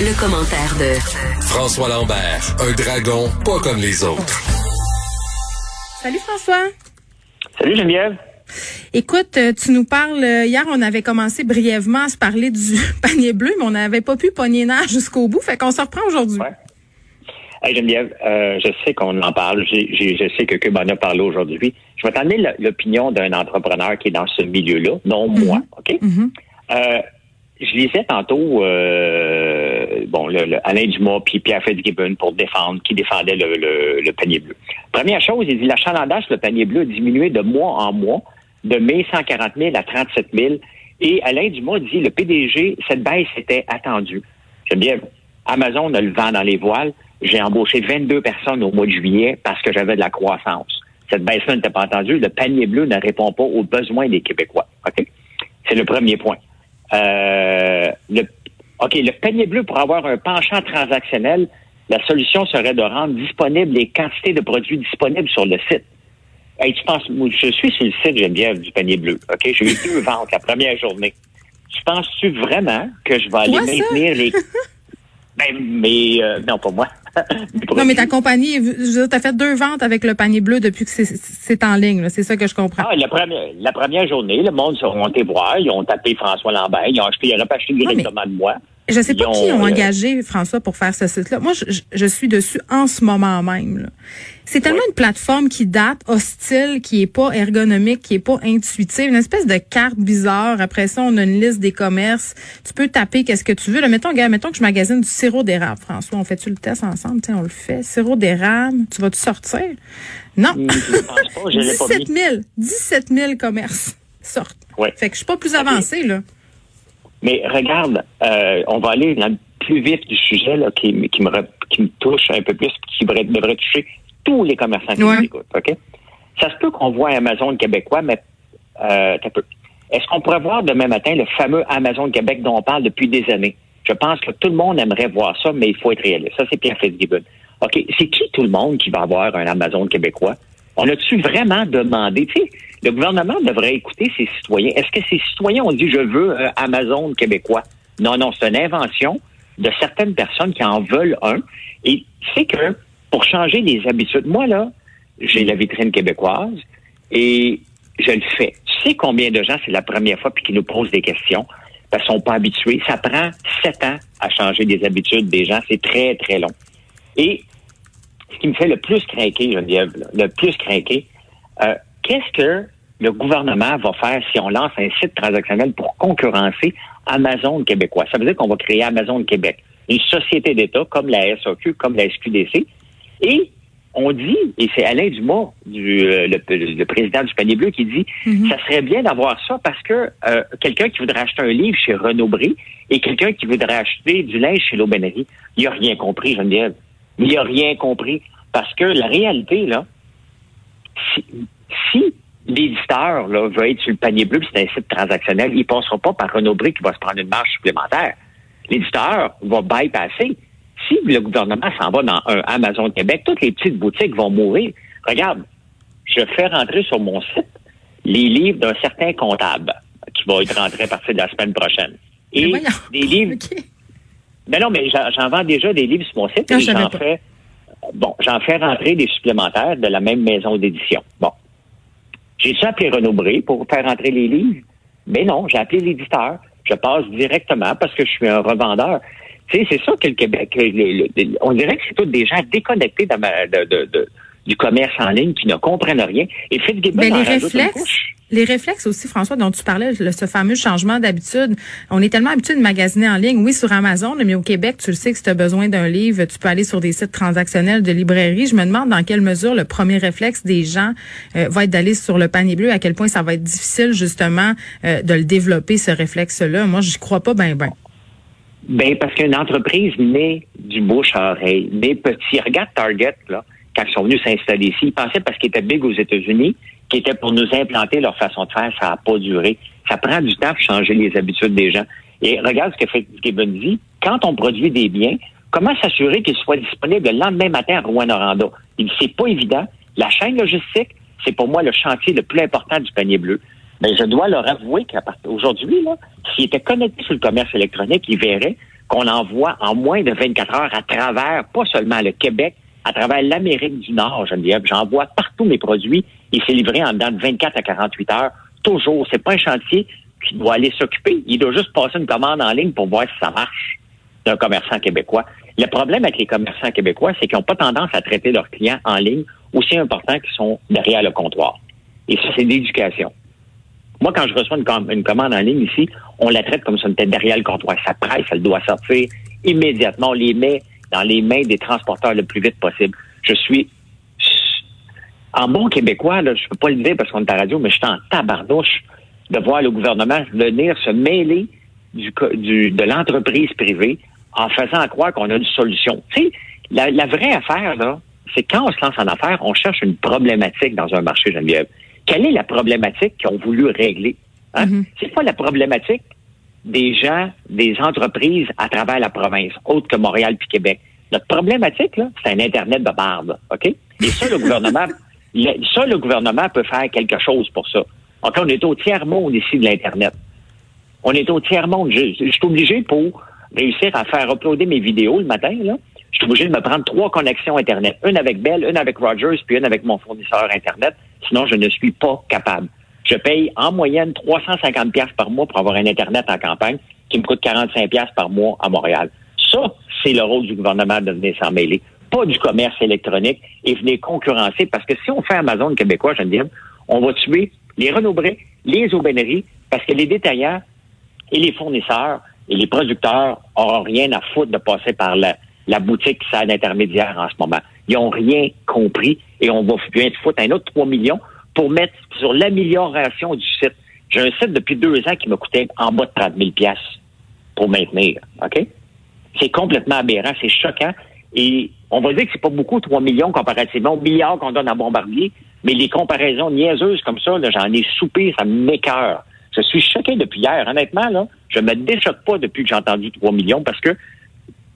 Le, commentaire de François Lambert, un dragon pas comme les autres. Salut François. Salut Geneviève. Écoute, euh, tu nous parles, euh, hier on avait commencé brièvement à se parler du panier bleu, mais on n'avait pas pu pogner nerf jusqu'au bout, fait qu'on se reprend aujourd'hui. Ouais. Hey Geneviève, euh, je sais qu'on en parle, je sais que Cube en a parlé aujourd'hui. Je vais t'amener l'opinion d'un entrepreneur qui est dans ce milieu-là, non moi, OK? Mhm. Euh, je lisais tantôt euh, bon, le, le Alain Dumas puis Pierre Fitzgibbon pour défendre, qui défendait le, le- le panier bleu. Première chose, il dit l'achalandage sur le panier bleu a diminué de mois en mois, de mai 140 000 à 37 000. Et Alain Dumas dit le PDG, cette baisse était attendue. J'aime bien. Amazon a le vent dans les voiles. J'ai embauché 22 personnes au mois de juillet parce que j'avais de la croissance. Cette baisse-là n'était pas attendue. Le panier bleu ne répond pas aux besoins des Québécois. OK? C'est le premier point. Euh, le, OK, le panier bleu, pour avoir un penchant transactionnel, la solution serait de rendre disponibles les quantités de produits disponibles sur le site. Hey, tu penses, je suis sur le site Geneviève du panier bleu. OK? J'ai eu deux ventes la première journée. Tu penses-tu vraiment que je vais aller ça? maintenir les. Ben, mais euh, non, pas moi. Non, mais ta compagnie, tu as fait deux ventes avec le panier bleu depuis que c'est- en ligne, c'est ça que je comprends. Ah, la première, la première journée, le monde sont monté voir, ils ont tapé François Lambert, ils ont acheté, ils ont acheté directement de moi. Je sais pas qui ont, euh, engagé François pour faire ce site-là. Moi, je, suis dessus en ce moment même. C'est tellement Ouais. une plateforme qui date, hostile, qui est pas ergonomique, qui est pas intuitive, une espèce de carte bizarre. Après ça, on a une liste des commerces. Tu peux taper qu'est-ce que tu veux. Là, mettons, gars, mettons que je magasine du sirop d'érable, François. On fait-tu le test ensemble? Tiens, on le fait. Sirop d'érable. Tu vas-tu sortir? Non. Je ne pense pas, je l'ai pas 17 mis. 000. 17 000 commerces sortent. Ouais. Fait que je suis pas plus avancée, là. Mais regarde, euh, on va aller dans le plus vif du sujet là, qui, qui, me, qui me touche un peu plus, qui devrait, devrait toucher tous les commerçants qui nous écoutent. OK? Ça se peut qu'on voit Amazon québécois, mais euh, t'as peu. Est-ce qu'on pourrait voir demain matin le fameux Amazon Québec dont on parle depuis des années? Je pense que tout le monde aimerait voir ça, mais il faut être réaliste. Ça, c'est Pierre Fitzgibbon. OK, c'est qui tout le monde qui va avoir un Amazon québécois? On a-tu vraiment demandé? Tu sais, le gouvernement devrait écouter ses citoyens. Est-ce que ces citoyens ont dit je veux un Amazon québécois? Non, non, c'est une invention de certaines personnes qui en veulent un. Et c'est que pour changer les habitudes, moi là, j'ai la vitrine québécoise et je le fais. Tu sais combien de gens c'est la première fois puis qui nous posent des questions? Parce qu'ils sont pas habitués. Ça prend sept ans à changer des habitudes des gens. C'est très, très long. Et ce qui me fait le plus craquer, Geneviève, là, le plus craquer, euh, qu'est-ce que le gouvernement va faire si on lance un site transactionnel pour concurrencer Amazon québécois? Ça veut dire qu'on va créer Amazon Québec, une société d'État comme la SAQ, comme la SQDC. Et on dit, et c'est Alain Dumas, du, euh, le, le président du panier bleu, qui dit, ça serait bien d'avoir ça parce que euh, quelqu'un qui voudrait acheter un livre chez Renaud Bré et quelqu'un qui voudrait acheter du linge chez l'Aubainerie, il n'a rien compris, Geneviève. Il n'a rien compris. Parce que la réalité, là, si, si l'éditeur là, veut être sur le panier bleu, puis c'est un site transactionnel, il ne passera pas par Renaud Bré qui va se prendre une marge supplémentaire. L'éditeur va bypasser. Si le gouvernement s'en va dans un Amazon Québec, toutes les petites boutiques vont mourir. Regarde, je fais rentrer sur mon site les livres d'un certain comptable qui va être rentré à partir de la semaine prochaine. Et des livres. Mais non, mais j'en vends déjà des livres sur mon site Ah, et savais j'en fais. Bon, j'en fais rentrer des supplémentaires de la même maison d'édition. Bon. J'ai-tu appelé Renaud Bré pour faire rentrer les livres? Mais non, j'ai appelé l'éditeur. Je passe directement parce que je suis un revendeur. Tu sais, c'est ça que le Québec, le- le- le- on dirait que c'est tous des gens déconnectés de ma- de- de- de- du commerce en ligne qui ne comprennent rien. Et Ben, en les réflexes, les réflexes aussi, François, dont tu parlais, le- ce fameux changement d'habitude. On est tellement habitué de magasiner en ligne, oui, sur Amazon, mais au Québec, tu le sais que si tu as besoin d'un livre, tu peux aller sur des sites transactionnels de librairie. Je me demande dans quelle mesure le premier réflexe des gens euh, va être d'aller sur le panier bleu, à quel point ça va être difficile, justement, euh, de le développer, ce réflexe-là. Moi, je crois pas ben ben. Ben, parce qu'une entreprise naît du bouche à oreille, des petits. Regarde Target, là, quand ils sont venus s'installer ici, ils pensaient parce qu'ils étaient big aux États-Unis, qu'ils étaient pour nous implanter leur façon de faire, ça n'a pas duré. Ça prend du temps pour changer les habitudes des gens. Et regarde ce que fait Gibbon dit. Quand on produit des biens, comment s'assurer qu'ils soient disponibles le lendemain matin à Rouen-Noranda? C'est pas évident. La chaîne logistique, c'est pour moi le chantier le plus important du panier bleu. Mais je dois leur avouer qu'aujourd'hui, s'ils étaient connectés sur le commerce électronique, ils verraient qu'on envoie en moins de 24 heures à travers, pas seulement le Québec, à travers l'Amérique du Nord, Geneviève. J'envoie partout mes produits et c'est livré en dedans de 24 à 48 heures. Toujours. C'est pas un chantier qui doit aller s'occuper. Il doit juste passer une commande en ligne pour voir si ça marche d'un commerçant québécois. Le problème avec les commerçants québécois, c'est qu'ils n'ont pas tendance à traiter leurs clients en ligne aussi importants qu'ils sont derrière le comptoir. Et ça, c'est l'éducation. Moi, quand je reçois une, commande en ligne ici, on la traite comme si on était derrière le comptoir. Ça presse, elle doit sortir immédiatement. On les met dans les mains des transporteurs le plus vite possible. Je suis en bon québécois, là, je peux pas le dire parce qu'on est à la radio, mais je suis en tabarnouche de voir le gouvernement venir se mêler du, de l'entreprise privée en faisant croire qu'on a une solution. Tu sais, la, la vraie affaire, là, c'est quand on se lance en affaires, on cherche une problématique dans un marché, Geneviève. Quelle est la problématique qu'ils ont voulu régler? Hein? Mm-hmm. C'est pas la problématique des gens, des entreprises à travers la province, autre que Montréal puis Québec. Notre problématique, là, c'est un Internet de barbe, OK? Et ça, le gouvernement, ça, le gouvernement peut faire quelque chose pour ça. Encore, on est au tiers-monde ici de l'Internet. On est au tiers-monde. Je, je, suis obligé pour réussir à faire uploader mes vidéos le matin, là. Je suis obligé de me prendre trois connexions Internet. Une avec Bell, une avec Rogers, puis une avec mon fournisseur Internet. Sinon, je ne suis pas capable. Je paye en moyenne 350 pièces par mois pour avoir un Internet en campagne qui me coûte 45 pièces par mois à Montréal. Ça, c'est le rôle du gouvernement de venir s'en mêler. Pas du commerce électronique et venir concurrencer parce que si on fait Amazon québécois, je dire, on va tuer les Renaud les aubaineries parce que les détaillants et les fournisseurs et les producteurs n'auront rien à foutre de passer par la, la boutique ça d'intermédiaire en ce moment. Ils n'ont rien compris et on va bien foutre un autre 3 millions pour mettre sur l'amélioration du site. J'ai un site depuis deux ans qui me coûtait en bas de 30 000 pour maintenir. OK? C'est complètement aberrant, c'est choquant. Et on va dire que c'est pas beaucoup, 3 millions comparativement aux milliards qu'on donne à Bombardier, mais les comparaisons niaiseuses comme ça, j'en ai soupé, ça m'écœure. Je suis choqué depuis hier. Honnêtement, là, je me déchoque pas depuis que j'ai entendu 3 millions parce que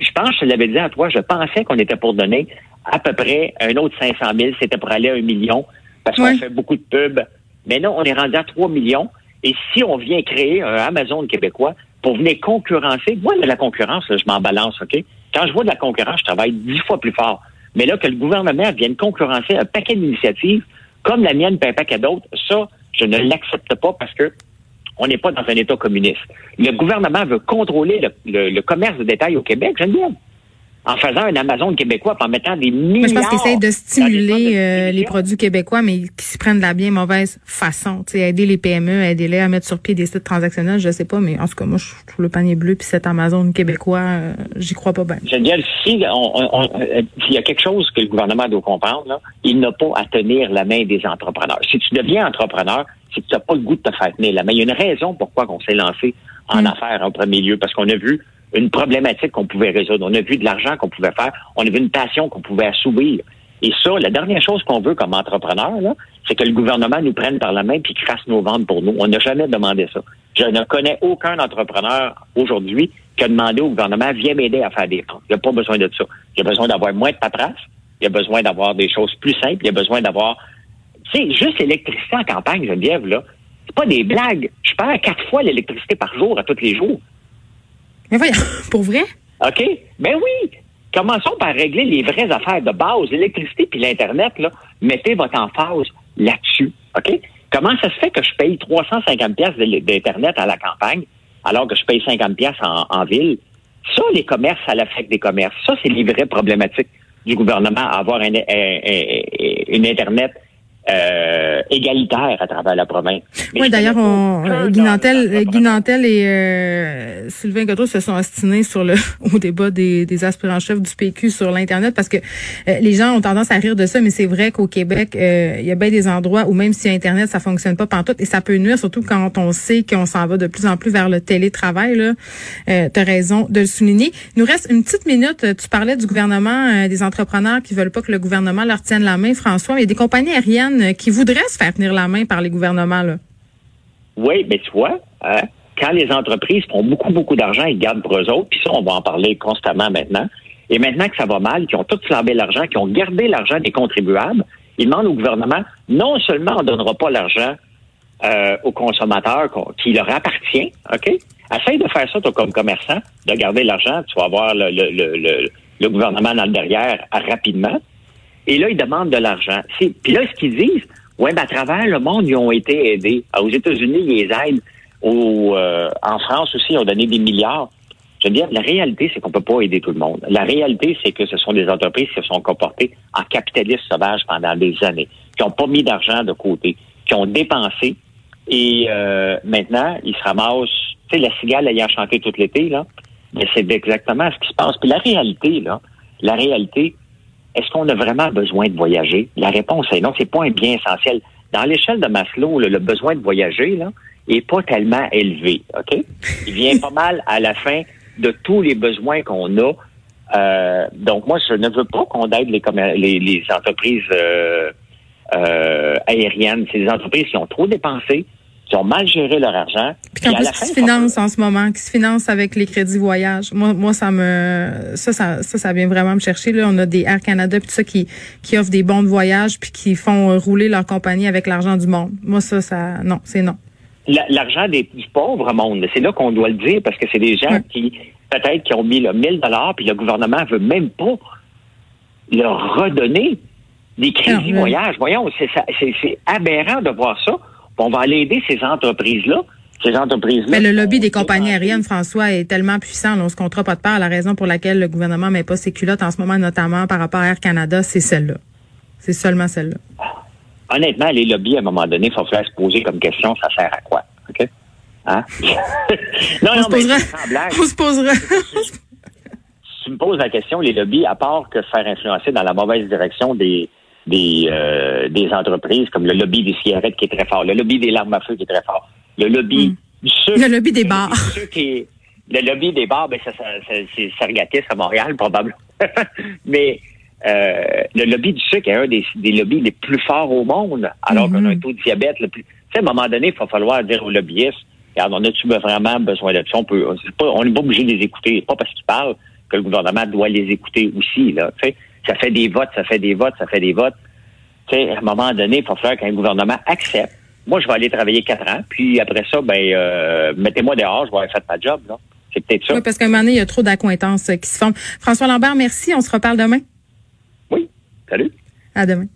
je pense, je l'avais dit à toi, je pensais qu'on était pour donner à peu près un autre 500 000, c'était pour aller à un million parce qu'on fait beaucoup de pubs. Mais non, on est rendu à 3 millions. Et si on vient créer un Amazon québécois pour venir concurrencer, moi, de la concurrence, je m'en balance, OK? Quand je vois de la concurrence, je travaille dix fois plus fort. Mais là, que le gouvernement vienne concurrencer un paquet d'initiatives, comme la mienne, puis un paquet d'autres, ça, je ne l'accepte pas parce que on n'est pas dans un État communiste. Le gouvernement veut contrôler le, commerce de détail au Québec, j'aime bien en faisant un Amazon québécois, en mettant des milliards. je pense qu'ils essayent de stimuler euh, les produits québécois, mais qui se prennent de la bien mauvaise façon. Tu sais, aider les PME, aider les à mettre sur pied des sites transactionnels, je sais pas, mais en tout cas, moi, je trouve le panier bleu puis cet Amazon québécois, euh, j'y crois pas bien. Je veux dire, si euh, s'il y a quelque chose que le gouvernement doit comprendre, là, il n'a pas à tenir la main des entrepreneurs. Si tu deviens entrepreneur, c'est que tu n'as pas le goût de te faire tenir la main. Il y a une raison pourquoi on s'est lancé en mm. affaires en premier lieu, parce qu'on a vu une problématique qu'on pouvait résoudre. On a vu de l'argent qu'on pouvait faire. On a vu une passion qu'on pouvait assouvir. Et ça, la dernière chose qu'on veut comme entrepreneur, c'est que le gouvernement nous prenne par la main puis qu'il fasse nos ventes pour nous. On n'a jamais demandé ça. Je ne connais aucun entrepreneur aujourd'hui qui a demandé au gouvernement, viens m'aider à faire des ventes. Il n'y a pas besoin de ça. Il y a besoin d'avoir moins de paperasse. Il y a besoin d'avoir des choses plus simples. Il y a besoin d'avoir, tu sais, juste l'électricité en campagne, Geneviève, là. C'est pas des blagues. Je perds quatre fois l'électricité par jour à tous les jours. Mais voyons, pour vrai? OK? Ben oui. Commençons par régler les vraies affaires de base. L'électricité puis l'Internet, là, mettez votre emphase là-dessus. OK? Comment ça se fait que je paye 350 pièces d'Internet à la campagne alors que je paye 50 pièces en, ville? Ça, les commerces, ça l'affecte des commerces. Ça, c'est les vraies problématiques du gouvernement à avoir un, une Internet euh, égalitaire à travers la province. Mais Oui, d'ailleurs, on, euh, Guy Nantel, entrepreneur. euh, Guy Nantel et euh, Sylvain Godreau se sont ostinés sur le au débat des, des aspirants-chefs du PQ sur l'Internet parce que euh, les gens ont tendance à rire de ça, mais c'est vrai qu'au Québec, euh, il y a bien des endroits où même si Internet, ça fonctionne pas pantoute et ça peut nuire, surtout quand on sait qu'on s'en va de plus en plus vers le télétravail. Là. Euh, tu as raison de le souligner. Il nous reste une petite minute. Tu parlais du gouvernement, euh, des entrepreneurs qui veulent pas que le gouvernement leur tienne la main, François, mais il y a des compagnies aériennes euh, qui voudraient se faire tenir la main par les gouvernements. Là? Oui, mais tu vois, hein, quand les entreprises font beaucoup, beaucoup d'argent, ils gardent pour eux autres, puis ça, on va en parler constamment maintenant. Et maintenant que ça va mal, qui ont tout flambé l'argent, qui ont gardé l'argent des contribuables, ils demandent au gouvernement, non seulement on ne donnera pas l'argent euh, aux consommateurs qui leur appartient, OK? Essaye de faire ça, toi, comme commerçant, de garder l'argent, tu vas avoir le, le, gouvernement dans le derrière rapidement. Et là, ils demandent de l'argent. Puis là, ce qu'ils disent, ouais, ben, à travers le monde, ils ont été aidés. Alors, aux États-Unis, ils les aident. Euh, en France aussi, ils ont donné des milliards. Je veux dire, la réalité, c'est qu'on peut pas aider tout le monde. La réalité, c'est que ce sont des entreprises qui se sont comportées en capitalistes sauvages pendant des années, qui n'ont pas mis d'argent de côté, qui ont dépensé. Et euh, maintenant, ils se ramassent, tu sais, la cigale ayant chanté tout l'été, là, mais c'est exactement ce qui se passe. Puis la réalité, là, la réalité, est-ce qu'on a vraiment besoin de voyager? La réponse est non, c'est pas un bien essentiel. Dans l'échelle de Maslow, là, le besoin de voyager, là, est pas tellement élevé, OK? Il vient pas mal à la fin de tous les besoins qu'on a. Euh, donc, moi, je ne veux pas qu'on aide les, les, les entreprises euh, euh, aériennes. C'est des entreprises qui ont trop dépensé, qui ont mal géré leur argent. Puis qu'en plus, qui se financent en ce moment, qui se financent avec les crédits voyage. Moi, moi, ça me, ça, ça, ça, ça vient vraiment me chercher. Là, on a des Air Canada puis tout ça qui, qui offrent des bons de voyage puis qui font euh, rouler leur compagnie avec l'argent du monde. Moi, ça, ça, non, c'est non. La- l'argent des du pauvre monde. C'est là qu'on doit le dire parce que c'est des gens Ouais. qui peut-être qui ont mis le 1000 dollars puis le gouvernement veut même pas leur redonner des crédits voyage. Voyons, c'est aberrant de voir ça. On va aller aider ces entreprises là. Ces entreprises. Mais le lobby des compagnies aériennes, François, est tellement puissant. Là, on se comptera pas de part. La raison pour laquelle le gouvernement met pas ses culottes en ce moment, notamment par rapport à Air Canada, c'est celle-là. C'est seulement celle-là. Honnêtement, les lobbies, à un moment donné, il faut faire se poser comme question, ça sert à quoi? OK? Hein? non, On non, se posera. On se posera. tu me poses la question, les lobbies, à part que faire influencer dans la mauvaise direction des des, euh, des entreprises, comme le lobby des cigarettes qui est très fort, le lobby des larmes à feu qui est très fort, le lobby du sucre. Le lobby des bars. qui- le lobby des bars, ben ça, ça, ça- c'est Sargatis à Montréal, probablement. Mais euh, le lobby du sucre est un des, des lobbies les plus forts au monde, alors qu'on a un taux de diabète le plus. Tu sais, à un moment donné, il va falloir dire aux lobbyistes, regarde, on a-tu vraiment besoin de ça? On peut, pas, on n'est pas obligé de les écouter. Pas parce qu'ils parlent que le gouvernement doit les écouter aussi, là. Tu sais, ça fait des votes, ça fait des votes, ça fait des votes. Tu sais, à un moment donné, il va falloir qu'un gouvernement accepte. Moi, je vais aller travailler quatre ans, puis après ça, ben, euh, mettez-moi dehors, je vais avoir fait ma job, là. C'est peut-être ça. Oui, parce qu'à un moment donné, il y a trop d'accointances euh, qui se font. François Lambert, merci. On se reparle demain. Oui. Salut. À demain.